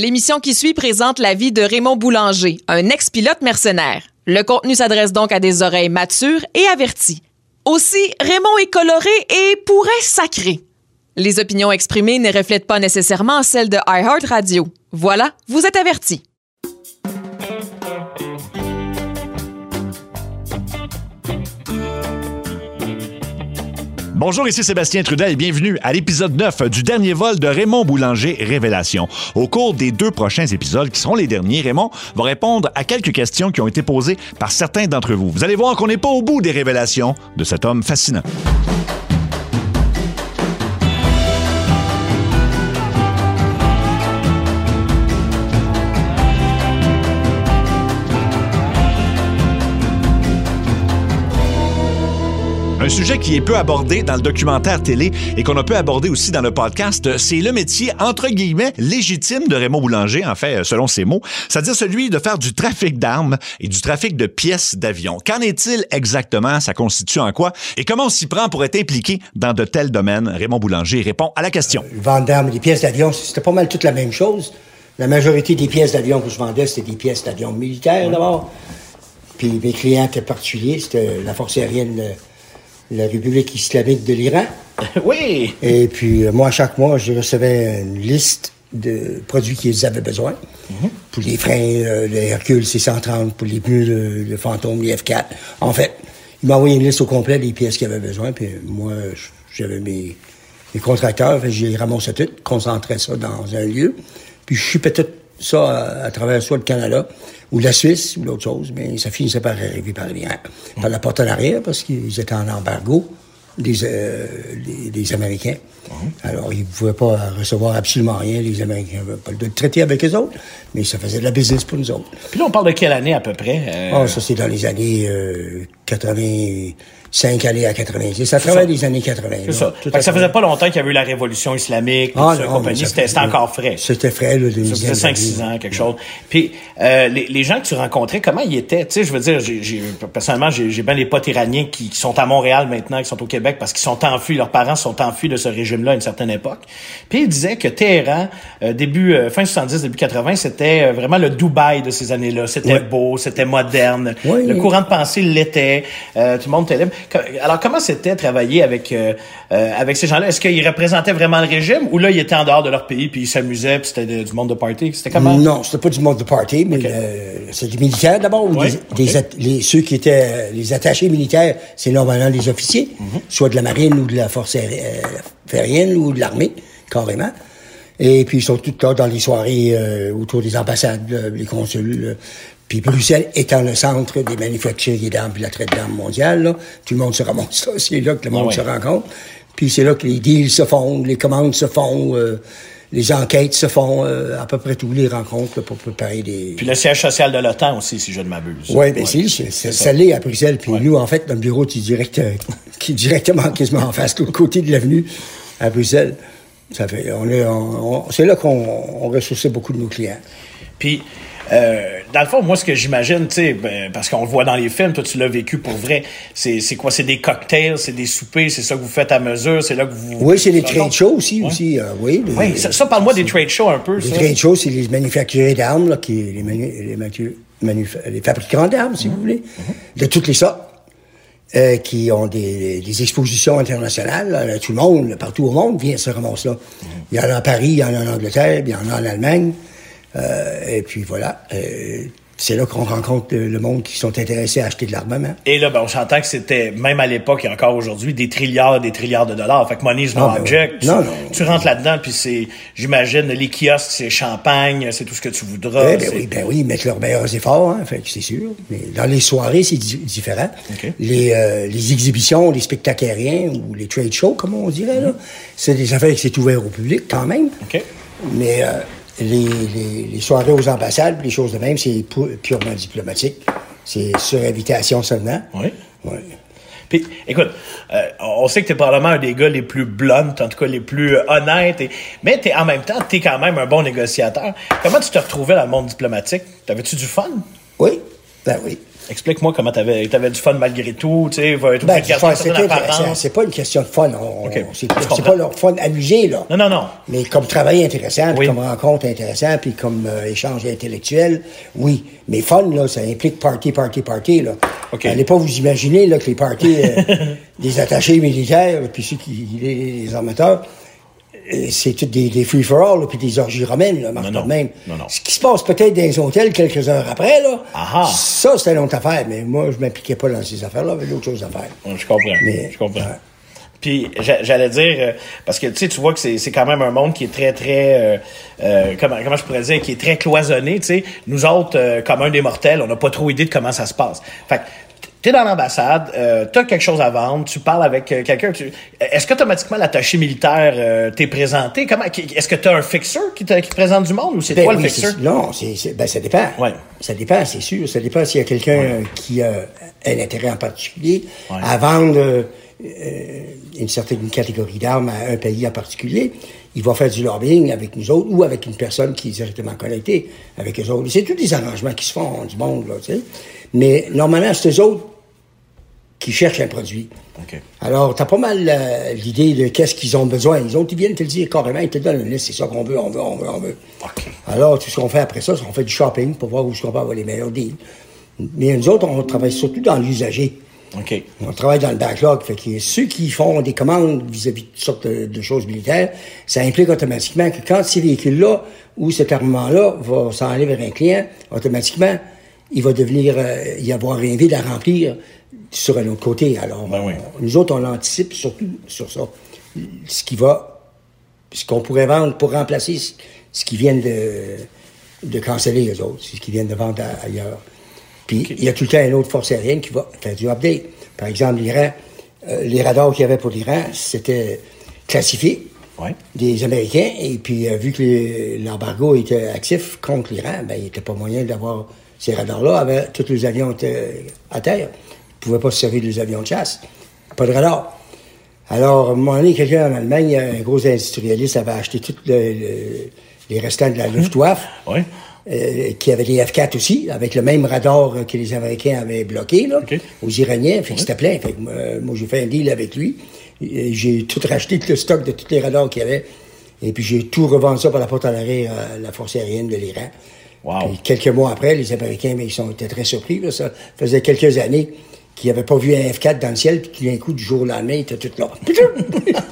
L'émission qui suit présente la vie de Raymond Boulanger, un ex-pilote mercenaire. Le contenu s'adresse donc à des oreilles matures et averties. Aussi, Raymond est coloré et pourrait sacrer. Les opinions exprimées ne reflètent pas nécessairement celles de iHeartRadio. Voilà, vous êtes avertis. Bonjour, ici Sébastien Trudel et bienvenue à l'épisode 9 du dernier vol de Raymond Boulanger Révélation. Au cours des deux prochains épisodes, qui seront les derniers, Raymond va répondre à quelques questions qui ont été posées par certains d'entre vous. Vous allez voir qu'on n'est pas au bout des révélations de cet homme fascinant. Un sujet qui est peu abordé dans le documentaire télé et qu'on a peu abordé aussi dans le podcast, c'est le métier, entre guillemets, légitime de Raymond Boulanger, en fait, selon ses mots, c'est-à-dire celui de faire du trafic d'armes et du trafic de pièces d'avion. Qu'en est-il exactement? Ça constitue en quoi? Et comment on s'y prend pour être impliqué dans de tels domaines? Raymond Boulanger répond à la question. Le vente d'armes et des pièces d'avion, c'était pas mal toute la même chose. La majorité des pièces d'avion que je vendais, c'était des pièces d'avion militaires d'abord. Puis mes clients étaient particuliers, c'était la force aérienne la République islamique de l'Iran. Oui. Et puis, euh, moi, chaque mois, je recevais une liste de produits qu'ils avaient besoin. Pour les freins, euh, le Hercule C-130, pour les pneus, le, le Fantôme, les F4. En fait, ils m'envoyaient une liste au complet des pièces qu'ils avaient besoin. Puis moi, j'avais mes, mes contracteurs. Les ramassais tout, concentrais ça dans un lieu. Puis je chupais tout ça à, à travers soit le Canada ou la Suisse ou l'autre chose, mais ça finissait par arriver par. Par la porte en arrière, parce qu'ils étaient en embargo, des, euh, les, les Américains. Alors, ils ne pouvaient pas recevoir absolument rien. Les Américains n'avaient pas le droit de traiter avec eux autres, mais ça faisait de la business pour nous autres. Puis là, on parle de quelle année à peu près? Euh, Ah, ça, c'est dans les années euh, 85 années à 90. Ça travaille des années 80. c'est ça. Tout Fait que ça faisait pas longtemps qu'il y avait eu la révolution islamique, Ah, non, compagnie. C'était encore frais. C'était frais, là, de Ça faisait 5-6 ans, quelque chose. Puis euh, les, les gens que tu rencontrais, comment ils étaient? Tu sais, je veux dire, personnellement, j'ai, bien les potes iraniens qui, qui sont à Montréal maintenant, qui sont au Québec parce qu'ils sont enfuis, leurs parents sont enfuis de ce régime-là à une certaine époque. Puis ils disaient que Téhéran, euh, début, euh, fin 70, début 80, c'était vraiment le Dubaï de ces années-là. C'était Ouais. beau, c'était moderne. Le courant de pensée l'était. Euh, tout le monde était libre. Alors comment c'était travailler avec euh, euh, avec ces gens-là? Est-ce qu'ils représentaient vraiment le régime ou là, ils étaient en dehors de leur pays puis ils s'amusaient puis c'était du monde de party? C'était comment? Non, c'était pas du monde de party, mais euh, c'est des militaires d'abord. ou des, des les, ceux qui étaient les attachés militaires, c'est normalement les officiers, Mhm. soit de la marine ou de la force aéri- aérienne ou de l'armée, carrément. Et puis ils sont tous là dans les soirées euh, autour des ambassades, les consuls. Puis Bruxelles étant le centre des manufacturiers d'armes puis la traite d'armes mondiale, là, tout le monde se ramasse là. C'est là que le monde Ah ouais. se rencontre. Puis c'est là que les deals se font, les commandes se font, euh, les enquêtes se font, euh, à peu près tous les rencontres là, pour préparer des... Puis le siège social de l'OTAN aussi, si je ne m'abuse. Oui, bien c'est- ça l'est à Bruxelles. Puis nous, en fait, notre bureau qui est, direct, qui est directement quasiment en face, de l'autre côté de l'avenue, à Bruxelles. Ça fait, on est, on- on- c'est là qu'on on ressourçait beaucoup de nos clients. Puis, euh, dans le fond, moi, ce que j'imagine, tu sais, ben, parce qu'on le voit dans les films, toi, tu l'as vécu pour vrai, c'est, c'est quoi? C'est des cocktails, c'est des soupers, c'est ça que vous faites à mesure, c'est là que vous... Oui, c'est les trade shows aussi, aussi euh, oui. les- Oui, ça, ça, parle-moi des trade shows un peu, Les ça. trade shows, c'est les manufacturiers d'armes, là, qui, les, manu- les, manu- manufa- les fabricants d'armes, si vous voulez, de toutes les sortes, euh, qui ont des, des expositions internationales. là, tout le monde, partout au monde, vient se ramasser là. Il y en a à Paris, il y en a en Angleterre, il y en a en Allemagne. Euh, et puis voilà. euh, c'est là qu'on rencontre le monde qui sont intéressés à acheter de l'armement. Et là, ben, on s'entend que c'était, même à l'époque et encore aujourd'hui, des trilliards et des trilliards de dollars. Fait que money is no Ah, ben object. Tu, Non, non. tu rentres là-dedans, puis c'est, j'imagine, les kiosques, c'est champagne, c'est tout ce que tu voudras. Eh ben oui, ben oui, ils mettent leurs meilleurs efforts, hein, fait que c'est sûr. Mais dans les soirées, c'est di- différent. Les, euh, les exhibitions, les spectacles aériens ou les trade shows, comme on dirait, là, c'est des affaires qui c'est ouvert au public quand même. Mais euh, les, les, les soirées aux ambassades, les choses de même, c'est pu- purement diplomatique. C'est sur invitation seulement. Oui. Ouais. Puis, écoute, euh, on sait que t'es probablement un des gars les plus blunt, en tout cas les plus euh, honnêtes, et, mais t'es, en même temps, t'es quand même un bon négociateur. Comment tu te retrouvais dans le monde diplomatique? T'avais-tu du fun? Oui, ben oui. Explique-moi comment t'avais avais du fun malgré tout, tu sais, va- Ben, c'est pas une question de fun. on- Ok, C'est pas leur fun amusé, là. Non, non, non. Mais comme travail intéressant, Oui. comme rencontre intéressant, puis comme euh, échange intellectuel, oui. Mais fun, là, ça implique party, party, party, là. OK. Allez pas vous imaginer, là, que les parties euh, des attachés militaires, puis ceux qui, les, les armateurs, euh, c'est tout des, des free-for-all, puis des orgies romaines, là, Non, non. même. Non, non. Ce qui se passe peut-être dans les hôtels quelques heures après, là, ça, c'était une autre affaire, mais moi, je m'impliquais pas dans ces affaires-là, j'avais d'autres choses à faire. Je comprends. Mais- je comprends. Ouais. Puis j'a- j'allais dire euh, parce que tu sais tu vois que c'est c'est quand même un monde qui est très très euh, euh, comment comment je pourrais dire qui est très cloisonné tu sais nous autres euh, comme un des mortels on n'a pas trop idée de comment ça se passe. Fait que T'es dans l'ambassade, euh, t'as quelque chose à vendre, tu parles avec euh, quelqu'un. tu- Est-ce qu'automatiquement l'attaché militaire euh, t'est présenté? Comment Est-ce que t'as un fixeur qui te, qui te présente du monde ou c'est Ben toi le fixeur? Non, ben, ça dépend. Ouais. Ça dépend, c'est sûr. Ça dépend s'il y a quelqu'un qui a un intérêt en particulier Ouais. à vendre euh, une certaine catégorie d'armes à un pays en particulier. Il va faire du lobbying avec nous autres ou avec une personne qui est directement connectée avec eux autres. C'est tous des arrangements qui se font du monde, là, tu sais. Mais normalement, c'est eux autres qui cherchent un produit. Ok. Alors, t'as pas mal euh, l'idée de qu'est-ce qu'ils ont besoin. Les autres, ils viennent te le dire carrément, ils te donnent une liste, c'est ça qu'on veut, on veut, on veut, on veut. Alors, tout ce qu'on fait après ça, c'est qu'on fait du shopping pour voir où est-ce qu'on peut avoir les meilleurs deals. Mais nous autres, on travaille surtout dans l'usager. Ok. On travaille dans le backlog. Fait que ceux qui font des commandes vis-à-vis de toutes sortes de, de choses militaires, ça implique automatiquement que quand ces véhicules-là ou cet armement-là va s'en aller vers un client, automatiquement, il va devenir euh, y avoir un vide à remplir sur un autre côté. Alors, Ben oui. on- nous autres, on anticipe surtout sur ça. Ce qui va, ce qu'on pourrait vendre pour remplacer ce, ce qu'ils viennent de, de canceller, les autres, ce qu'ils viennent de vendre ailleurs. Puis, il y a tout le temps une autre force aérienne qui va faire du update. Par exemple, l'Iran, euh, les radars qu'il y avait pour l'Iran, c'était classifié Ouais. des Américains. Et puis, euh, vu que l'embargo était actif contre l'Iran, ben, il n'était pas moyen d'avoir ces radars-là. Avec, tous les avions étaient à terre. Ils ne pouvaient pas se servir des avions de chasse. Pas de radar. Alors, à un moment donné, quelqu'un en Allemagne, un gros industrialiste, avait acheté tous le- le- les restants de la Luftwaffe Ouais. Euh, qui avait les F-4 aussi, avec le même radar que les Américains avaient bloqué là, aux Iraniens. Fait que c'était plein. Fait que, euh, moi, j'ai fait un deal avec lui. J'ai tout racheté, tout le stock de tous les radars qu'il y avait. Et puis, j'ai tout revendu ça par la porte à l'arrêt à la force aérienne de l'Iran. Wow. Puis, quelques mois après, les Américains, mais ils sont étaient très surpris. là. Ça faisait quelques années qu'ils n'avaient pas vu un F-4 dans le ciel, puis tout d'un coup, du jour au lendemain, ils étaient tous là.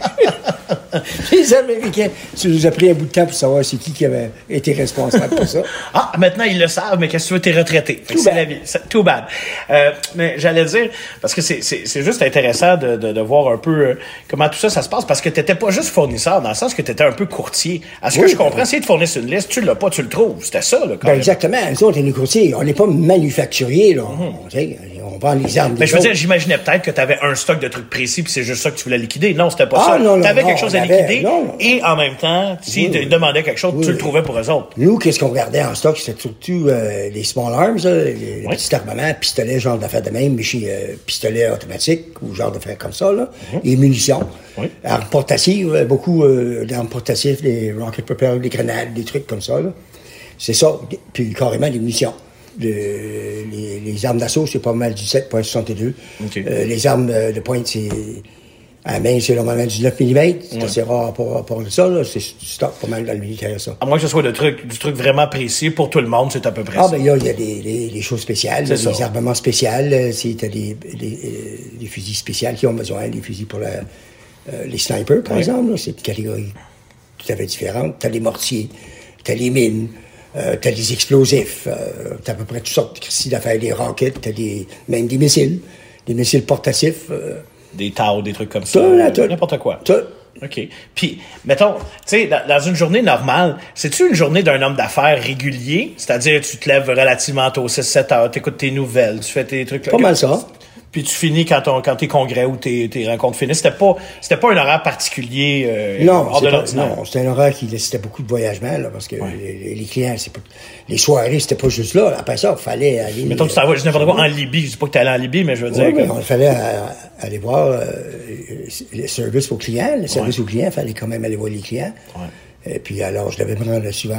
les Américains, ça nous a pris un bout de temps pour savoir c'est qui qui avait été responsable pour ça. Ah, maintenant ils le savent, mais qu'est-ce que tu veux, t'es retraité. C'est bad. la vie. Too bad. Euh, mais j'allais dire, parce que c'est, juste intéressant de, de, de voir un peu euh, comment tout ça, ça se passe, parce que t'étais pas juste fournisseur, dans le sens que t'étais un peu courtier. À ce que je comprends, si tu fournissent une liste, tu l'as pas, tu le trouves. C'était ça, là, quand Ben même. exactement. Nous autres, les courtiers, on n'est pas manufacturiers, là. On, tu sais, on vend les armes. Mais je veux dire, j'imaginais peut-être que tu avais un stock de trucs précis, puis c'est juste ça que tu voulais liquider. Non, c'était pas Ah, ça. tu avais non, quelque chose à avait- liquider, non, non. et en même temps, s'ils te Oui, oui. demandaient quelque chose, Oui, tu le trouvais pour eux autres. Nous, qu'est-ce qu'on gardait en stock? C'était surtout euh, les small arms, là, les, Oui. petits armements, pistolets, genre d'affaires de même, mais chez euh, pistolets automatiques ou genre d'affaires comme ça, là, et munitions. Mhm. Oui. Armes portatives, euh, beaucoup euh, d'armes portatives, des rocket propellers, des grenades, des trucs comme ça. C'est ça. Puis carrément des munitions. Les, les armes d'assaut, c'est pas mal du 7.62. OK. Euh, les armes euh, de pointe, c'est. À main, c'est normalement du 9 mm. C'est assez rare pour à ça. là. C'est stock pas mal dans le militaire, ça. À moins que ce soit de truc, du truc vraiment précis pour tout le monde, c'est à peu près Ah, ça. ben, il y a, il y a des, des- des choses spéciales, des ça. armements spéciaux. euh, c'est- T'as des, des, euh, des fusils spéciaux qui ont besoin, des fusils pour la, euh, les snipers, par exemple. là. C'est une catégorie tout à fait différente. T'as des mortiers, t'as les mines, euh, t'as des explosifs, euh, t'as à peu près toutes sortes de d'affaires, des rockets, t'as des, même des missiles, des missiles portatifs. euh, Des taux, des trucs comme ça. N'importe quoi. Tout. OK. Puis, mettons, tu sais, dans, dans une journée normale, c'est-tu une journée d'un homme d'affaires régulier? C'est-à-dire, tu te lèves relativement tôt, 6-7 heures, tu écoutes tes nouvelles, tu fais tes trucs... Pas mal ça. Puis tu finis quand, ton, quand tes congrès ou tes, tes rencontres finissent. C'était pas, c'était pas un horaire particulier euh, Non, hors de pas- non, c'était un horaire qui nécessitait beaucoup de voyagement, là, parce que les, les clients, c'est pas, les soirées, c'était pas juste là. Après ça, il fallait aller. Mettons, tu t'en vas, je n'importe quoi, en Libye. Je dis pas que t'es allé en Libye, mais je veux dire que... oui, on fallait euh, aller voir euh, le service aux clients. Le service Ouais. aux clients, il fallait quand même aller voir les clients. Et puis alors, je devais me rendre souvent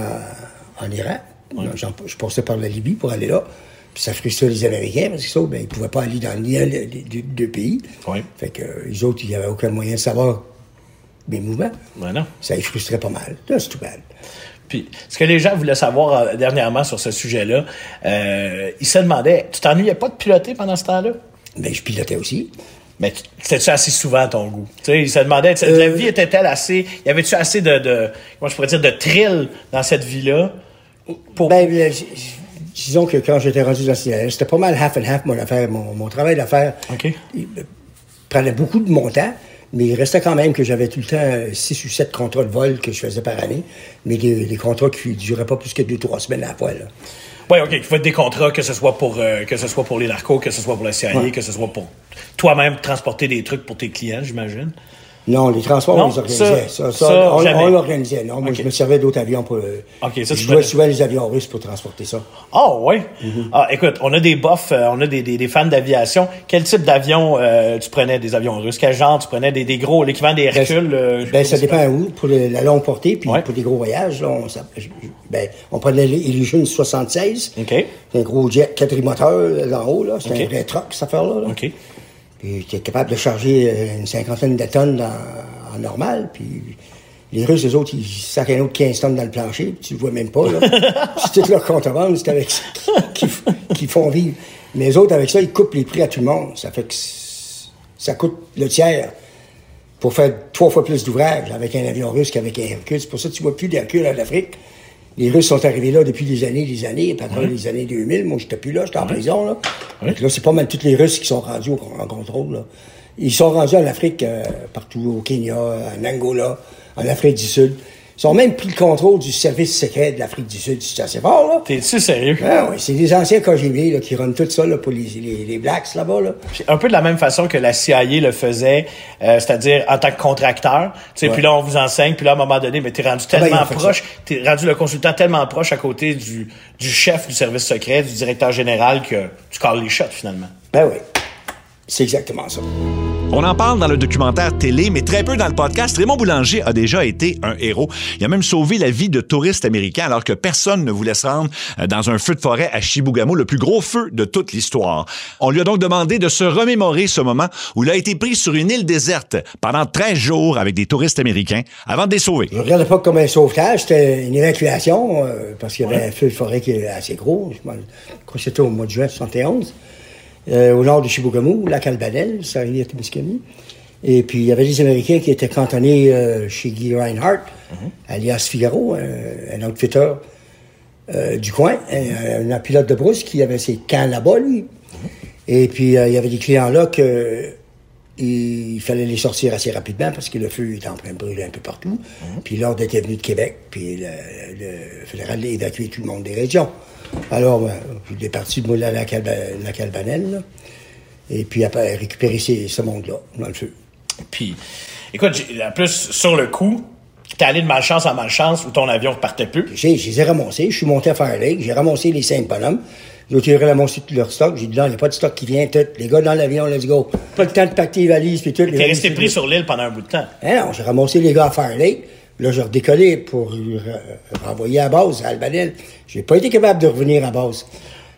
en Iran. Je passais par la Libye pour aller là. Puis ça frustrait les Américains parce que ça, ben, ils pouvaient pas aller dans des des deux pays. Oui. Fait que euh, les autres, il n'y avait aucun moyen de savoir mes mouvements. Ben non. Ça les frustrait pas mal. Là, c'est tout bad. Puis, ce que les gens voulaient savoir euh, dernièrement sur ce sujet-là, euh, ils se demandaient, tu t'ennuyais pas de piloter pendant ce temps-là? Ben, je pilotais aussi. Mais tu- c'était-tu assez souvent à ton goût? Tu sais, ils se demandaient, Euh, la vie était-elle assez, y avait-tu assez de, de, comment je pourrais dire, de thrill dans cette vie-là? Pour... Ben, euh, j- disons que quand j'étais rendu dans le c'était pas mal half and half mon affaire, mon, mon travail d'affaires. OK. Il euh, prenait beaucoup de mon temps, mais il restait quand même que j'avais tout le temps 6 ou 7 contrats de vol que je faisais par année, mais des, des contrats qui duraient pas plus que 2-3 semaines à la fois. Là. Oui, OK. Il faut des contrats, que ce soit pour, euh, que ce soit pour les narcos, que ce soit pour la CIA, Ouais. que ce soit pour toi-même transporter des trucs pour tes clients, j'imagine. Non, les transports, Non, on les organisait. ça- Ça, ça, ça, on, on l'organisait. Non, moi, je me servais d'autres avions pour. euh, OK, ça, je souvent les avions russes pour transporter ça. Ah, ouais? Mm-hmm. Ah, écoute, on a des buffs, euh, on a des, des, des fans d'aviation. Quel type d'avion euh, tu prenais? Des avions russes? Quel genre tu prenais? Des, des gros, l'équivalent des Ben, Hercules? euh, ben, ça pas. dépend où. Pour le- la longue portée, puis Ouais. pour des gros voyages, là, on, ben, on prenait l'Illusion 76. OK. C'est un gros jet quadrimoteur euh, en haut, là. C'est OK. un vrai truck, cette affaire-là. là. OK. Puis tu es capable de charger euh, une cinquantaine de tonnes dans- en normal. Puis les Russes, eux autres, ils sacrent un autre 15 tonnes dans le plancher. Puis tu le vois même pas, là. c'est toute leur contrebande, c'est avec ça qu'ils font vivre. Mais les autres, avec ça, ils coupent les prix à tout le monde. Ça fait que ça coûte le tiers pour faire trois fois plus d'ouvrages avec un avion russe qu'avec un Hercule. C'est pour ça que tu vois plus d'Hercule en Afrique. Les Russes sont arrivés là depuis des années, des années, à travers les années 2000. Moi, j'étais plus là, j'étais en prison, là. Ouais. Donc là, c'est pas mal tous les Russes qui sont rendus au, en contrôle, là. Ils sont rendus en Afrique, euh, partout, au Kenya, en Angola, en Afrique du Sud. Ils ont même pris le contrôle du service secret de l'Afrique du Sud. C'est assez fort, là. T'es-tu sérieux? Ah, oui, c'est des anciens KGB, là, qui runnent tout ça, là, pour les, les, les Blacks, là-bas, là. Un peu de la même façon que la CIA le faisait, euh, c'est-à-dire en tant que contracteur. Tu sais, Ouais. puis là, on vous enseigne, puis là, à un moment donné, mais t'es rendu ben, ils tellement proche, t'es rendu le consultant tellement proche à côté du, du chef du service secret, du directeur général, que tu calls les shots, finalement. Ben oui. C'est exactement ça. On en parle dans le documentaire télé, mais très peu dans le podcast. Raymond Boulanger a déjà été un héros. Il a même sauvé la vie de touristes américains alors que personne ne voulait se rendre euh, dans un feu de forêt à Chibougamau, le plus gros feu de toute l'histoire. On lui a donc demandé de se remémorer ce moment où il a été pris sur une île déserte pendant 13 jours avec des touristes américains avant de les sauver. Je regardais pas comme un sauvetage, c'était une évacuation, euh, parce qu'il y avait un feu de forêt qui est assez gros. Je crois que c'était au mois de juin 71, euh, au nord de Chibougamau, lac Albanel, ça arrivait à Témiscamingue. Et puis, il y avait des Américains qui étaient cantonnés euh, chez Guy Reinhardt, alias Figaro, un, un outfitter euh, du coin, un, un pilote de brousse qui avait ses camps là-bas, lui. Et puis, il y avait des clients là que il fallait les sortir assez rapidement parce que le feu était en train de brûler un peu partout. Puis l'ordre était venu de Québec, puis le, le fédéral a évacué tout le monde des régions. Alors, ben, il est parti de la, la Calbanelle, là, et puis après récupérer ces- ce monde-là dans le feu. Puis, écoute, en plus, sur le coup, t'es allé de malchance en malchance où ton avion repartait plus. J'ai, je les ai ramassés, je suis monté à Fire Lake, j'ai ramassé les cinq bonhommes. Ils ont ramassé tout leur stock. J'ai dit, non, il n'y a pas de stock qui vient, tout. Les gars dans l'avion, let's go. Pas le temps de pacter les valises, puis tout. T'es resté pris sur l'île pendant un bout de temps. Hein, non, j'ai ramassé les gars à Fire Lake. Là, j'ai redécollé pour renvoyer à base, à Albanel. J'ai pas été capable de revenir à base.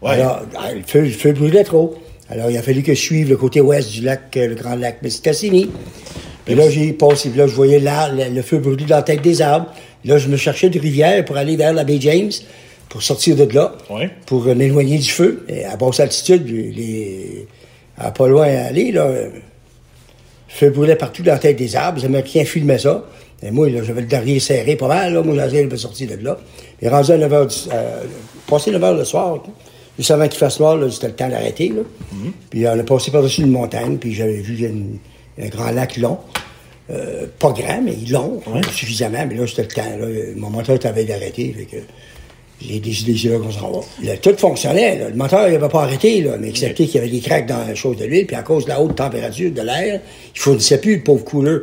Ouais. Alors, ah, le feu, le feu brûlait trop. Alors, il a fallu que je suive le côté ouest du lac, euh, le grand lac Mistassini. Puis là, j'ai passé, là, je voyais là, le, le feu brûler dans la tête des arbres. Là, je me cherchais de rivière pour aller vers la baie James, pour sortir de là, Ouais. pour euh, m'éloigner du feu. Et à basse altitude, les, à pas loin à aller, là, euh, le feu brûlait partout dans la tête des arbres. Les Américains filmaient ça. Et moi, j'avais le derrière serré pas mal. Là. Moi, j'avais de sortir de là. Et rendu à 9 h du, euh, passé 9 h le soir, juste avant qu'il fasse noir, là, c'était le temps d'arrêter. Là. Puis on a passé par-dessus une montagne, puis j'avais vu une- un grand lac long. Euh, pas grand, mais long, suffisamment. Mais là, c'était le temps. Là. Mon moteur était d'arrêter. Fait que j'ai décidé c'est là qu'on s'en va. Là, tout fonctionnait. là. Le moteur, il n'avait pas arrêté, là, mais excepté qu'il y avait des craques dans la chose de l'huile, puis à cause de la haute température de l'air, il fournissait plus le pauvre couleur.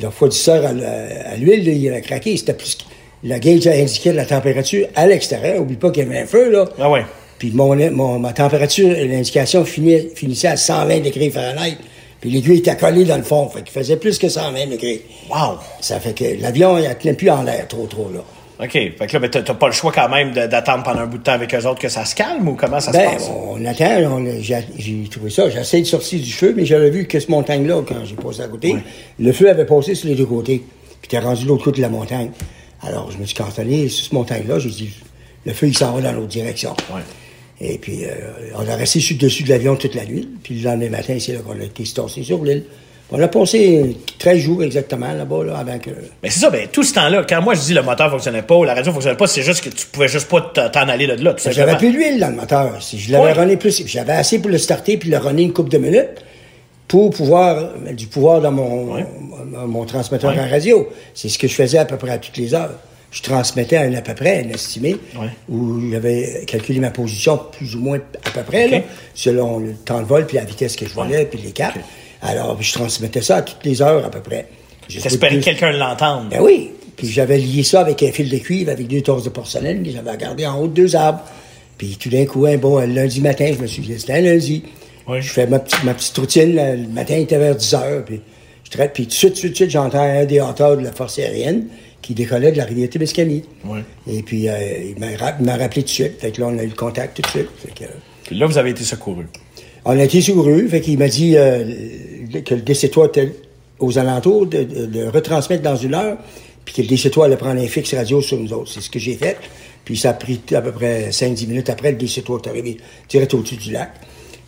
Le refroidisseur à, l'huile, il avait craqué. C'était plus. La gauge indiquait la température à l'extérieur. Oublie pas qu'il y avait un feu, là. Ah ouais. Puis mon, mon- ma température, l'indication finissait à 120 degrés Fahrenheit. Puis l'aiguille était collée dans le fond. Fait qu'il faisait plus que 120 degrés. Wow. Ça fait que l'avion, il ne tenait plus en l'air trop, trop, là. OK. Fait que là, ben, t'as pas le choix quand même d'attendre pendant un bout de temps avec eux autres que ça se calme ou comment ça Ben, se passe? on attend, on j'ai trouvé ça. J'ai essayé de sortir du feu, mais j'avais vu que ce montagne-là, quand j'ai passé à côté, le feu avait passé sur les deux côtés. Puis t'es rendu l'autre côté de la montagne. Alors, je me suis cantonné sur ce montagne-là. J'ai dit, le feu, il s'en va dans l'autre direction. Ouais. Et puis, euh, on a resté sur le dessus de l'avion toute la nuit. Puis le lendemain matin, c'est là qu'on a été sur l'île. On a passé 13 jours exactement là-bas, là, avant que... Mais c'est ça, ben, tout ce temps-là, quand moi je dis le moteur fonctionnait pas ou la radio fonctionnait pas, c'est juste que tu pouvais juste pas t'en aller de là, J'avais plus d'huile dans le moteur. Si je l'avais runné plus, j'avais assez pour le starter puis le runner une couple de minutes pour pouvoir euh, du pouvoir dans mon, mon, mon transmetteur en radio. C'est ce que je faisais à peu près à toutes les heures. Je transmettais à un à peu près, un estimé, où j'avais calculé ma position plus ou moins à peu près, là, selon le temps de vol puis la vitesse que je volais puis les. Alors, je transmettais ça à toutes les heures à peu près. J'ai T'espérais que quelqu'un l'entende. ben oui. Puis j'avais lié ça avec un fil de cuivre, avec deux tasses de porcelaine que j'avais gardé en haut de deux arbres. Puis tout d'un coup, un bon un lundi matin, je me suis dit, c'était un lundi. Oui. Je fais ma petite, ma petite routine. Le le matin, il était vers 10 heures. Puis je traite. Puis tout de suite, tout de suite, j'entends un des hauteurs de la force aérienne qui décollait de la rivière Témiscamie. Oui. Et puis, euh, il m'a rappelé tout de suite. Fait que là, on a eu le contact tout de suite. Fait que, Puis là, vous avez été secouru. on a été secouru, fait qu'il m'a dit euh, que le DC-3 était aux alentours, de, de- de retransmettre dans une heure, puis que le DC-3 allait prendre un fixe radio sur nous autres. C'est ce que j'ai fait. Puis ça a pris à peu près 5-10 minutes après, le DC-3 est arrivé direct au-dessus du lac.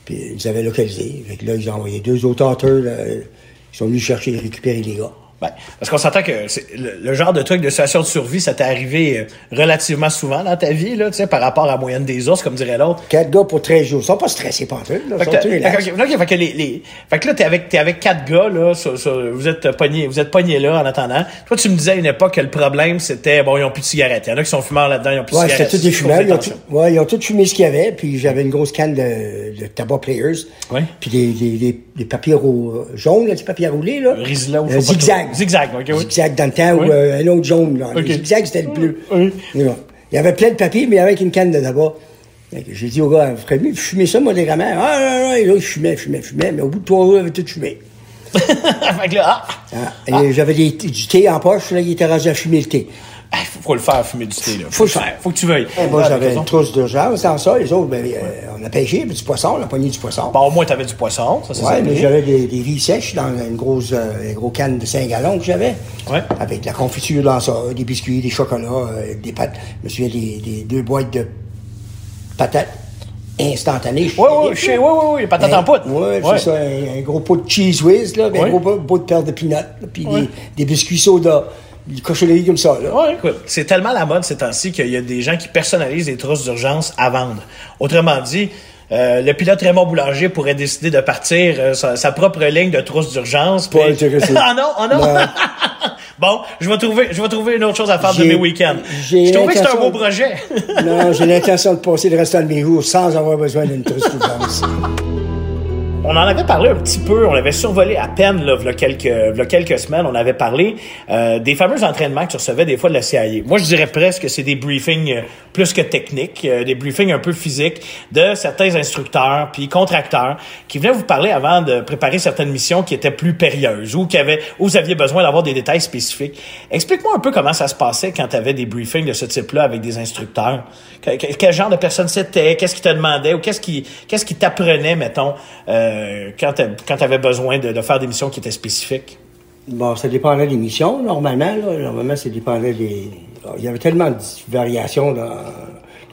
Puis ils avaient localisé. Fait que là, ils ont envoyé deux autres là, ils sont venus chercher et récupérer les gars. Ben, parce qu'on s'entend que le, le genre de truc de situation de survie, ça t'est arrivé euh, relativement souvent dans ta vie, là, tu sais, par rapport à la moyenne des ours, comme dirait l'autre. Quatre gars pour 13 jours. Ils sont pas stressés pas là. Ils Fait que, fait que- ok, fait que les, les- fait que là, t'es avec, avec quatre gars, là, sur- sur- vous êtes pognés, vous êtes pognés là en attendant. Toi, tu me disais à une époque que le problème, c'était, bon, ils ont plus de cigarettes. Il y en a qui sont fumeurs là-dedans, ils ont plus de Ouais, cigarettes. c'était tous des fumeurs. Ils ont, tout, ouais, ils ont tous fumé ce qu'il y avait. Puis j'avais une grosse canne de, de tabac Players. Ouais. Puis des, des, des, des papiers jaunes, là, des papiers à rouler. Là. Rizla ou Euh, zigzag. Zigzag, ok, oui. Zigzag dans le temps Oui. ou euh, un autre jaune. Là. Le zigzag, c'était le bleu. Oui. Il y avait plein de papiers, mais avec une canne de tabac. J'ai dit au gars, vous ferez mieux fumer ça modérément. Ah, non, non, et là, il fumait, fumait, fumait. Mais au bout de trois jours, il avait tout fumé. fait que là, ah, Ah, J'avais du thé en poche, là, il était rendu à fumer le thé. Faut, le faire, fumer du thé, là. Faut le faire. Faut que tu veuilles. Eh, moi, j'avais une trousse d'urgence dans ça. Les autres, ben, euh, on a pêché, puis du poisson, on a pogné du poisson. Bon, au moins, t'avais du poisson, ça, c'est Ouais, mais j'avais des, des riz sèches dans une grosse, euh, une grosse canne de 5 gallons que j'avais. Ouais. Avec de la confiture dans ça, des biscuits, des chocolats, euh, des pâtes. Je me souviens des, des deux boîtes de patates instantanées. Ouais, ouais, chez, ouais, ouais, ouais, les patates en poudre. Ouais, Ouais. c'est ça, un, un gros pot de cheese whiz, là, ben, Ouais. un gros pot, de perles de peanuts, puis Ouais. des, des biscuits soda, des cochonneries comme ça, là. Ouais, écoute, c'est tellement la mode ces temps-ci qu'il y a des gens qui personnalisent des trousses d'urgence à vendre. Autrement dit, euh, le pilote Raymond Boulanger pourrait décider de partir euh, sa, sa propre ligne de trousses d'urgence. Pas puis- ah non, ah non. Non. bon, je vais trouver, je vais trouver une autre chose à faire de mes week-ends. j'ai Je trouvais que c'était un l'intention- beau projet. Non, j'ai l'intention de passer le restant de mes jours sans avoir besoin d'une trousse d'urgence. On en avait parlé un petit peu, on avait survolé à peine là, v'là quelques, v'là quelques semaines, on avait parlé euh, des fameux entraînements que tu recevais des fois de la CIA. Moi, je dirais presque que c'est des briefings euh, plus que techniques, euh, des briefings un peu physiques de certains instructeurs puis contracteurs qui venaient vous parler avant de préparer certaines missions qui étaient plus périlleuses ou qui avaient, où vous aviez besoin d'avoir des détails spécifiques. Explique-moi un peu comment ça se passait quand tu avais des briefings de ce type-là avec des instructeurs. Que- que- quel genre de personne c'était, qu'est-ce qui te demandait ou qu'est-ce qui, qu'est-ce qui t'apprenait, mettons, euh, quand tu avais besoin de, de faire des missions qui étaient spécifiques? Bon, ça dépendait des missions, normalement. Là. Normalement, ça dépendait des... Il y avait tellement de variations dans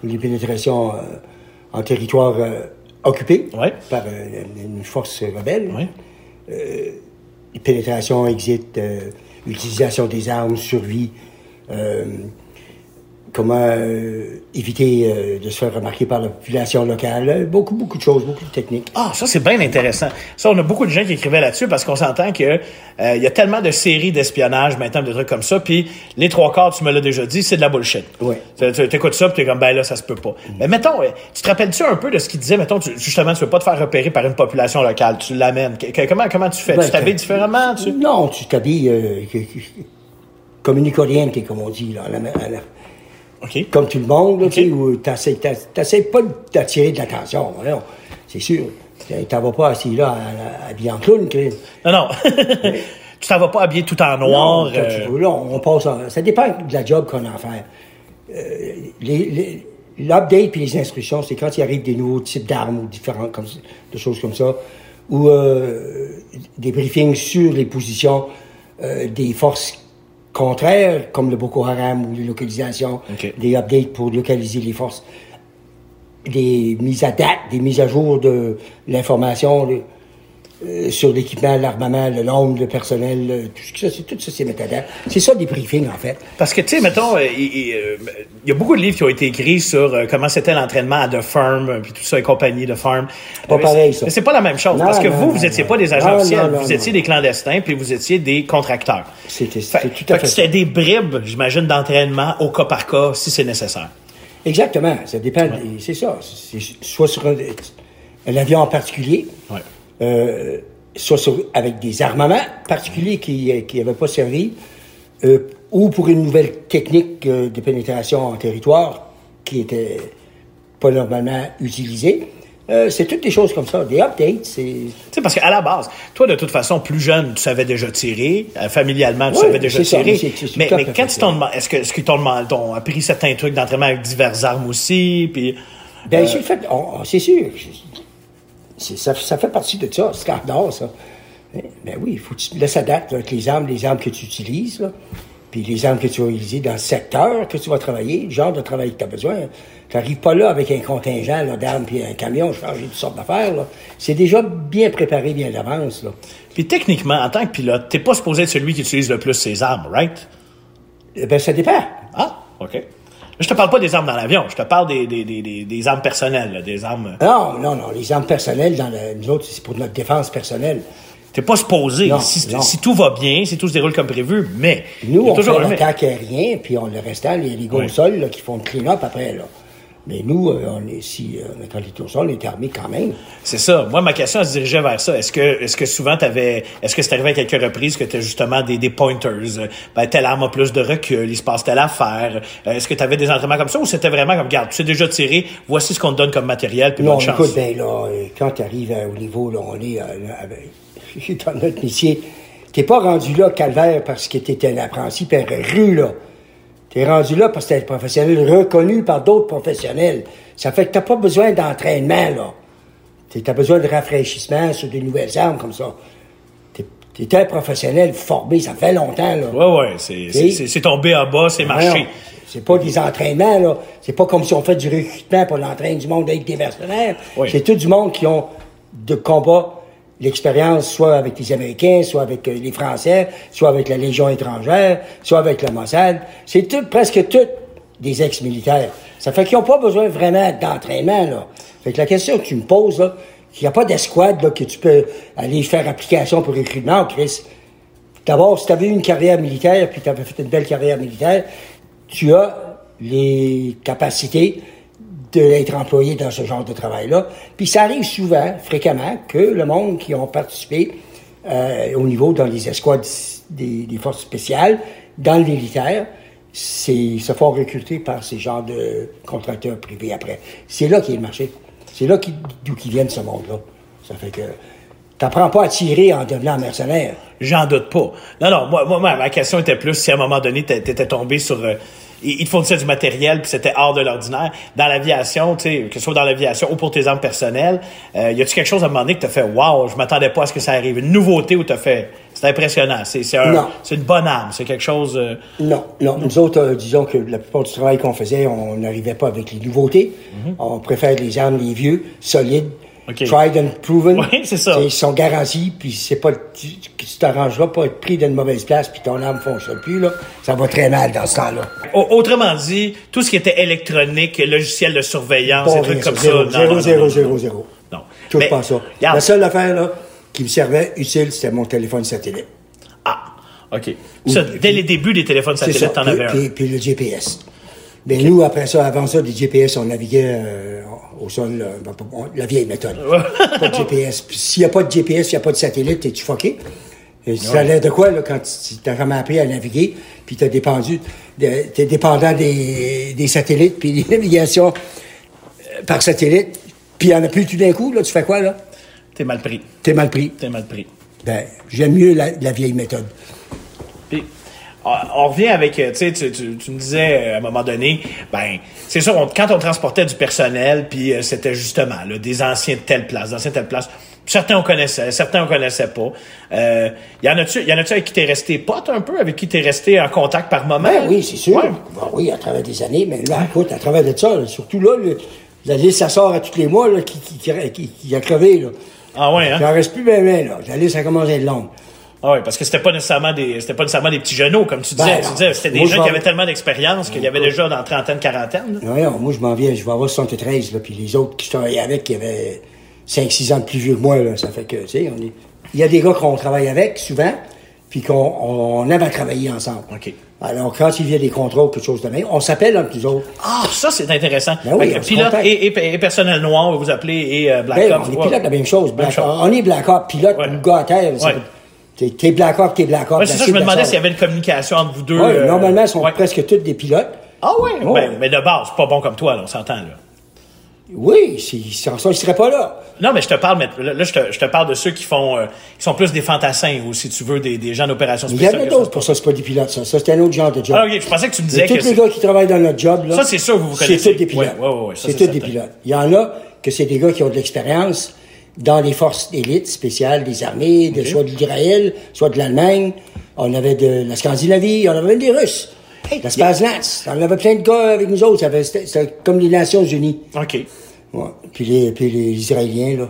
les pénétrations euh, en territoire euh, occupé Ouais. par euh, une force rebelle. Pénétrations, exit, utilisation des armes, survie, comment euh, éviter euh, de se faire remarquer par la population locale. Euh, Beaucoup, beaucoup de choses, beaucoup de techniques. Ah, ça c'est bien intéressant. Ça, on a beaucoup de gens qui écrivaient là-dessus parce qu'on s'entend que euh, il y a tellement de séries d'espionnage maintenant, de trucs comme ça, puis les trois quarts, tu me l'as déjà dit, c'est de la bullshit. Ouais. Tu t'écoutes ça, puis t'es comme ben là, ça se peut pas. Mais mettons, tu te rappelles-tu un peu de ce qu'il disait, mettons, tu- justement, tu veux pas te faire repérer par une population locale, tu l'amènes. Comment comment tu fais? Ben, Tu t'habilles différemment tu... Non, tu t'habilles comme une corriente, comme on dit, là, à la- à la- Comme tout le monde, là, Ok. tu sais, où pas d'attirer de l'attention, voyons. c'est sûr. T'en vas pas assis là, habillé en clown, Non, non. tu t'en vas pas habillé tout en noir. Non, euh, tu veux, là, on passe en- Ça dépend de la job qu'on a à faire. Euh, les- L'update puis les instructions, c'est quand il arrive des nouveaux types d'armes ou différentes comme, de choses comme ça, ou euh, des briefings sur les positions euh, des forces contraires, comme le Boko Haram ou les localisations, Ok. des updates pour localiser les forces, des mises à date, des mises à jour de l'information, le- euh, sur l'équipement, l'armement, le nombre de personnel, euh, tout ça, c'est tout ça, c'est métadate. C'est ça des briefings, en fait. Parce que, tu sais, mettons, euh, il euh, y a beaucoup de livres qui ont été écrits sur comment c'était l'entraînement à The Farm, euh, puis tout ça, et compagnie de Farm. Pas pareil, ça. Mais c'est pas la même chose. Non, parce que non, vous, non, vous étiez pas des agents officiels, vous étiez des clandestins, puis vous étiez des contracteurs. C'était tout à que fait ça. c'était des bribes, j'imagine, d'entraînement au cas par cas, si c'est nécessaire. Exactement. Ça dépend. C'est ça. C'est soit sur un, un avion en particulier, Ouais. Euh, soit sur- avec des armements particuliers qui n'avaient pas servi, euh, ou pour une nouvelle technique euh, de pénétration en territoire qui était pas normalement utilisée. Euh, c'est toutes des choses comme ça. Des updates, c'est... Parce qu'à la base, toi, de toute façon, plus jeune, tu savais déjà tirer. Euh, familialement, tu Oui, savais déjà ça, tirer. mais c'est- c'est mais, quand ils t'ont demandé, est-ce que, est-ce qu'ils t'ont demandé, t'ont appris certains trucs d'entraînement avec diverses armes aussi, puis... Ben, c'est fait, on- on- c'est sûr. Ça, ça fait partie de ça, c'est scandale, ça. Ben oui, il faut que tu laisses à date avec les armes, les armes que tu utilises, là, puis les armes que tu vas utiliser dans le secteur que tu vas travailler, le genre de travail que tu as besoin. Tu n'arrives pas là avec un contingent d'armes puis un camion, changer toutes sortes d'affaires. là. C'est déjà bien préparé, bien d'avance. Là. Puis techniquement, en tant que pilote, t'es pas supposé être celui qui utilise le plus ses armes, right? Eh Ben, ça dépend. Ah, OK. Je te parle pas des armes dans l'avion, je te parle des, des, des, des, armes personnelles, là, des armes... Non, non, non. Les armes personnelles, dans le- nous autres, c'est pour notre défense personnelle. T'es pas supposé, Non, si, non. si tout va bien, si tout se déroule comme prévu, mais... il Nous, y a on toujours fait l'attaque aérien, puis on le restant, les, les gars Oui. au sol là, qui font le clean-up après. Là. Mais nous, euh, on est, si on au sol, on est armés quand même. C'est ça. Moi, ma question elle se dirigeait vers ça. Est-ce que, est-ce que souvent t'avais, est-ce que c'est arrivé à quelques reprises que t'as justement des, des pointers? Ben, telle arme a plus de recul, il se passe telle affaire. Euh, Est-ce que t'avais des entraînements comme ça ou c'était vraiment comme, regarde, tu sais déjà tiré, voici ce qu'on te donne comme matériel, puis Non, bonne chance. écoute, ben là, euh, quand tu arrives au niveau, là, on est là, avec- dans notre métier, t'es pas rendu là, calvaire, parce que t'étais un apprenti par rue, là. T'es rendu là parce que t'es un professionnel reconnu par d'autres professionnels. Ça fait que t'as pas besoin d'entraînement, là. T'as besoin de rafraîchissement sur des nouvelles armes comme ça. T'es- un professionnel formé, ça fait longtemps, là. Ouais, ouais, c'est, tombé à bas, c'est marché. C'est pas des entraînements, là. C'est pas comme si on fait du recrutement pour l'entraîner du monde avec des mercenaires. Oui. C'est tout du monde qui ont de combat l'expérience, soit avec les Américains, soit avec euh, les Français, soit avec la Légion étrangère, soit avec le Mossad. C'est tout, presque tous des ex-militaires. Ça fait qu'ils n'ont pas besoin vraiment d'entraînement, là. Fait que la question que tu me poses, là, qu'il n'y a pas d'escouade, que tu peux aller faire application pour recrutement, Chris. D'abord, si tu avais eu une carrière militaire, puis tu avais fait une belle carrière militaire, tu as les capacités d'être employé dans ce genre de travail-là. Puis ça arrive souvent, fréquemment, que le monde qui ont participé euh, au niveau dans les escouades des, forces spéciales, dans le militaire, se font recruter par ces genres de contracteurs privés après. C'est là qu'est le marché. C'est là qui- d'où qu'ils viennent ce monde-là. Ça fait que t'apprends pas à tirer en devenant mercenaire. J'en doute pas. Non, non, moi, moi, ma question était plus si à un moment donné, t'a- t'étais tombé sur... euh, ils te fournissaient du matériel, puis c'était hors de l'ordinaire. Dans l'aviation, tu sais, que ce soit dans l'aviation ou pour tes armes personnelles, euh, y a-tu quelque chose à un moment donné que t'as fait « Wow, je m'attendais pas à ce que ça arrive ». Une nouveauté où t'as fait « C'est impressionnant, c'est c'est un- une bonne arme, c'est quelque chose... euh, Non, non. Nous autres, euh, disons que la plupart du travail qu'on faisait, on n'arrivait pas avec les nouveautés. On préfère les armes, les vieux, solides, OK. tried and proven. Oui, c'est ça. Ils sont garantis, puis c'est pas tu tu t'arrangeras pas être pris dans une mauvaise place, puis ton arme fonctionne plus là. Ça va très mal dans ce temps-là. Au- Autrement dit, tout ce qui était électronique, logiciel de surveillance, des trucs comme zéro, ça. non, zéro, non, zéro, non, zéro, non. zéro. Non. Touche Mais, pas ça. regarde. La seule affaire là qui me servait utile, c'était mon téléphone satellite. Ah, OK. Ça, dès les débuts des téléphones satellites, t'en avais un. puis- puis le GPS. Mais nous, après ça, avant ça, des GPS, on naviguait euh, au sol, euh, ben, la vieille méthode. pas de GPS. Puis s'il n'y a pas de GPS, il n'y a pas de satellite, t'es-tu fucké? Et ça a l'air de quoi, là, quand tu t'as jamais appris à naviguer, puis t'as dépendu, t'es dépendant des, des satellites, puis des navigations euh, par satellite, puis il n'y en a plus tout d'un coup, là, tu fais quoi, là? T'es mal pris. T'es mal pris. T'es mal pris. Ben, j'aime mieux la, la vieille méthode. Puis, on on revient avec, euh, tu sais, tu, tu- tu me disais euh, à un moment donné, ben, c'est sûr, on- quand on transportait du personnel, puis euh, c'était justement là, des anciens de telle place, d'anciens de telle place. Certains on connaissait, certains on connaissait pas. Euh, y en a-tu, y en a-tu avec qui t'es resté pote un peu, avec qui t'es resté en contact par moment? Ben oui, c'est sûr. Ouais. Ben oui, à travers des années, mais là, écoute, à travers de ça, là, surtout là, le- la liste, ça sort à tous les mois, là, qui, qui, qui, qui- qui a crevé, là. Ah ouais, hein? J'en reste plus bien, bien, là. La liste, ça commence à être longue. Ah ouais, parce que c'était pas nécessairement des, c'était pas nécessairement des petits genoux, comme tu disais. Ben tu disais, c'était des Moi, gens qui avaient tellement d'expérience qu'il y avait déjà dans trentaine, quarantaine. Voyons, moi, je m'en viens, je vais avoir 73, là, puis les autres qui je travaillais avec, qui avaient 5-6 ans de plus vieux que moi, là. Ça fait que, tu sais, on est... Il y a des gars qu'on travaille avec, souvent, puis qu'on on, aime à travailler ensemble. OK. Alors, quand il y a des contrôles, quelque chose de même, on s'appelle entre nous autres. Ah, ça, c'est intéressant. Ben oui, pilote et, et, et personnel noir, vous appelez, et euh, Black Ben, Ops. on est pilote la même chose. Black chose. on est Black Hawk, pilote, Ouais. ou gars à terre. Ouais. T'es, t'es Black Hawk, t'es Black Hawk. Ouais, c'est ça, je me demandais s'il y avait une communication entre vous deux. Ouais, euh, normalement, ils sont ouais. presque tous des pilotes. Ah ouais? Ouais. Ben, mais de base, c'est pas bon comme toi, là, on s'entend, là. Oui, c'est- sans ça, ils seraient pas là. Non, mais je te parle, mais là, je, te, je te parle de ceux qui font, euh, qui sont plus des fantassins, ou si tu veux, des, des gens d'opération Mais il y en spéciale. a d'autres pour ça, c'est pas des pilotes, ça. Ça, c'est un autre genre de job. Ah, ok, je pensais que tu me disais tous que les c'est- gars qui travaillent dans notre job, là. Ça, c'est sûr que vous vous C'est connaissez. tous des pilotes. Ouais, ouais, ouais, ça, c'est c'est tous des pilotes. Il y en a que c'est des gars qui ont de l'expérience dans les forces d'élite spéciales des armées, de, soit d'Israël, soit de l'Allemagne. On avait de la Scandinavie, on avait même des Russes. la Spazlance. On avait plein de gars avec nous autres. C'était c'était comme les Nations Unies. OK. Ouais. Puis, les, puis les Israéliens, là.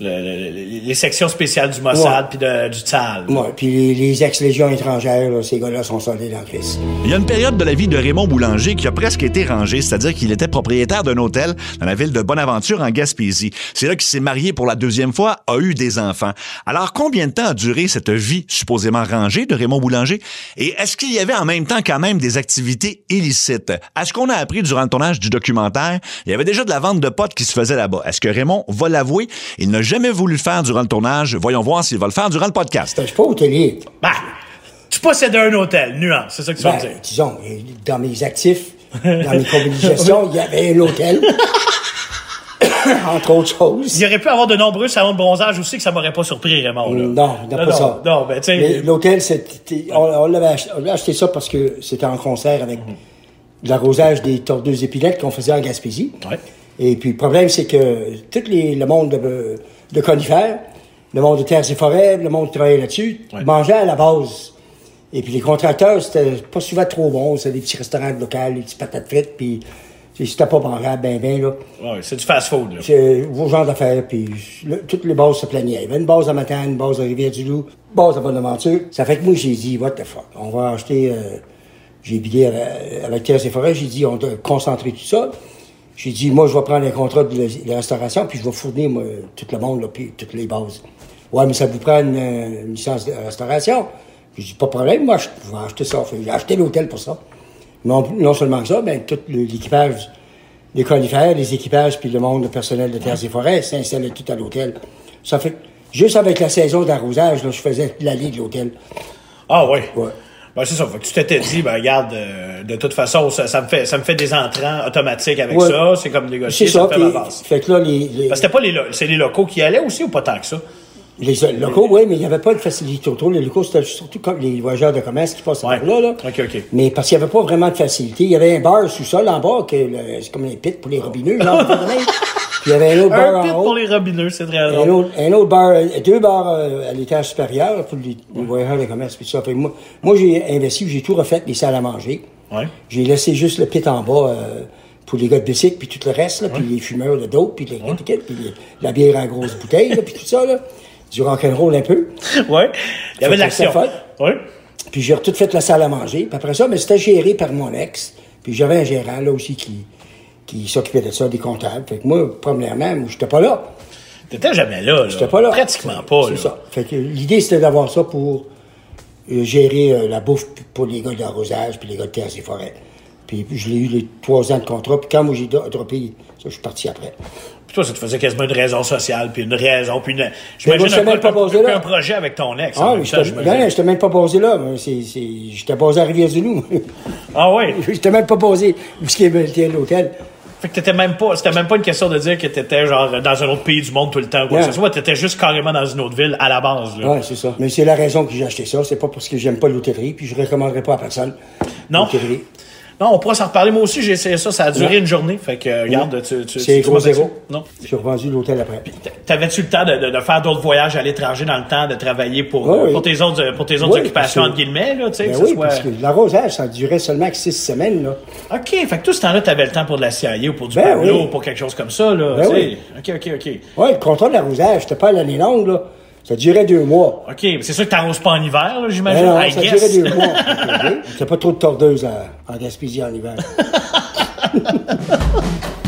Le- le- le- les sections spéciales du Mossad puis de- du TSAL. Puis les, les ex-légions étrangères, là, ces gars-là sont soldés dans le Christ. Il y a une période de la vie de Raymond Boulanger qui a presque été rangée, c'est-à-dire qu'il était propriétaire d'un hôtel dans la ville de Bonaventure en Gaspésie. C'est là qu'il s'est marié pour la deuxième fois, a eu des enfants. Alors combien de temps a duré cette vie supposément rangée de Raymond Boulanger? Et est-ce qu'il y avait en même temps quand même des activités illicites? À ce qu'on a appris durant le tournage du documentaire, il y avait déjà de la vente de potes qui se faisait là-bas? Est-ce que Raymond va l'avouer? Il n'a jamais voulu le faire durant le tournage. Voyons voir s'il va le faire durant le podcast. Je suis pas hôtelier. Ben, tu possédais un hôtel, nuance, c'est ça que tu vas Ben, me dire. disons, dans mes actifs, dans mes gestion, il y avait un hôtel. Entre autres choses. Il y aurait pu avoir de nombreux salons de bronzage aussi que ça m'aurait pas surpris, Raymond. là. Non, il n'y a pas non, ça. Non, ben, tu sais. Mais L'hôtel, on, on l'avait acheté, ça parce que c'était en concert avec l'arrosage des tordeuses épinettes qu'on faisait en Gaspésie. Ouais. Et puis, le problème, c'est que tout les, le monde de, de conifères, le monde de terres et forêts, le monde qui travaillait là-dessus, Ouais. mangeait à la base. Et puis, les contracteurs, c'était pas souvent trop bon. C'était des petits restaurants locaux, des petites patates frites, puis c'était pas mangeable, ben, ben, là. Ouais, c'est du fast-food, là. C'est vos genres d'affaires, puis le- toutes les bases se plaignaient. Il y avait une base à Matane, une base à Rivière-du-Loup, une base à Bonaventure. Ça fait que moi, j'ai dit, what the fuck, on va acheter... euh, j'ai bidé avec, avec Terre et Forêts, j'ai dit, on doit concentrer tout ça. J'ai dit, moi, je vais prendre un contrat de, de restauration, puis je vais fournir, moi, tout le monde, là, puis toutes les bases. Ouais, mais ça vous prend une, une licence de restauration? J'ai dit, pas de problème, moi, je vais acheter ça. J'ai acheté l'hôtel pour ça. Non, non seulement ça, ben, tout l'équipage les conifères, les équipages, puis le monde, le personnel de terres et forêts s'installait tout à l'hôtel. Ça fait, juste avec la saison d'arrosage, je faisais l'allée de l'hôtel. Ah, oui. Ouais. Ben, c'est ça. Fait que tu t'étais dit, ben, regarde, euh, de toute façon, ça, ça me fait, ça me fait des entrants automatiques avec Ouais. ça. C'est comme négocier, ça, ça, me fait fait que là, les, les, c'était pas les, c'est les locaux qui allaient aussi ou pas tant que ça? les locaux, oui, mais il n'y avait pas de facilité autour. Les locaux, c'était surtout comme les voyageurs de commerce qui passaient Ouais. par là, là. OK, OK. Mais parce qu'il n'y avait pas vraiment de facilité. Il y avait un bar sous-sol en bas, que c'est comme un pit pour les robineux, genre, il y avait un autre bar pit en haut. pour les robineux, c'est très Un autre, un autre bar, euh, deux bars euh, à l'étage supérieur pour les, les voyageurs de commerce. Puis ça. Que moi, moi j'ai investi, j'ai tout refait, les salles à manger. Ouais. J'ai laissé juste le pit en bas euh, pour les gars de bicycle, puis tout le reste, là, puis les fumeurs de dope, puis, les, puis les- la bière en grosse bouteille, là, puis tout ça. Là, du rock'n'roll un peu. Ouais. Il y avait de l'action. Ouais. Puis j'ai tout fait la salle à manger. Puis après ça, mais c'était géré par mon ex. Puis j'avais un gérant là aussi qui, qui s'occupait de ça, des comptables. Fait que moi, premièrement, j'étais pas là. T'étais jamais là, là. J'étais pas là. Pratiquement pas, C'est là. ça. Fait que l'idée, c'était d'avoir ça pour euh, gérer euh, la bouffe pour les gars d'arrosage puis les gars de terres et forêts. Puis je l'ai eu les trois ans de contrat. Puis quand moi j'ai droppé, ça, je suis parti après. Puis toi, ça te faisait quasiment une raison sociale, puis une raison, puis une. moi, J'imagine un, même pas basé là. un projet avec ton ex. Ah, temps, j'étais j'imagine. ben, j'étais même pas posé là. J'étais posé à Rivière-du-Loup. Ah oui? j'étais même pas ce qui était l'hôtel. Fait que t'étais même pas, c'était même pas une question de dire que t'étais genre dans un autre pays du monde tout le temps, quoi ce soit. T'étais juste carrément dans une autre ville à la base, là. Ouais, c'est ça. Mais c'est la raison que j'ai acheté ça. C'est pas parce que j'aime pas l'hôtellerie, puis je recommanderais pas à personne. Non. l'hôtellerie. Non, on pourra s'en reparler. Moi aussi, j'ai essayé ça. Ça a duré Ouais. une journée. Fait que, euh, regarde, tu, tu, C'est gros zéro. Non. J'ai revendu l'hôtel après. T'avais-tu le temps de, de- de faire d'autres voyages à l'étranger dans le temps, de travailler pour, euh, pour tes autres, pour tes autres occupations, que- entre guillemets, là, tu sais, Ben oui, soit... parce que l'arrosage, ça durait seulement que six semaines, là. OK, fait que tout ce temps-là, t'avais le temps pour de la CIA ou pour du Ben Pablo oui. ou pour quelque chose comme ça, là, Ben oui. OK, OK, OK. Ouais, le contrat de l'arrosage, c'était pas à l'année longue, là. Ça durait deux mois. OK, mais c'est sûr que t'arroses pas en hiver, là, j'imagine. non, ça guess. durait deux mois. C'est pas trop de tordeuse à- en Gaspésie en hiver.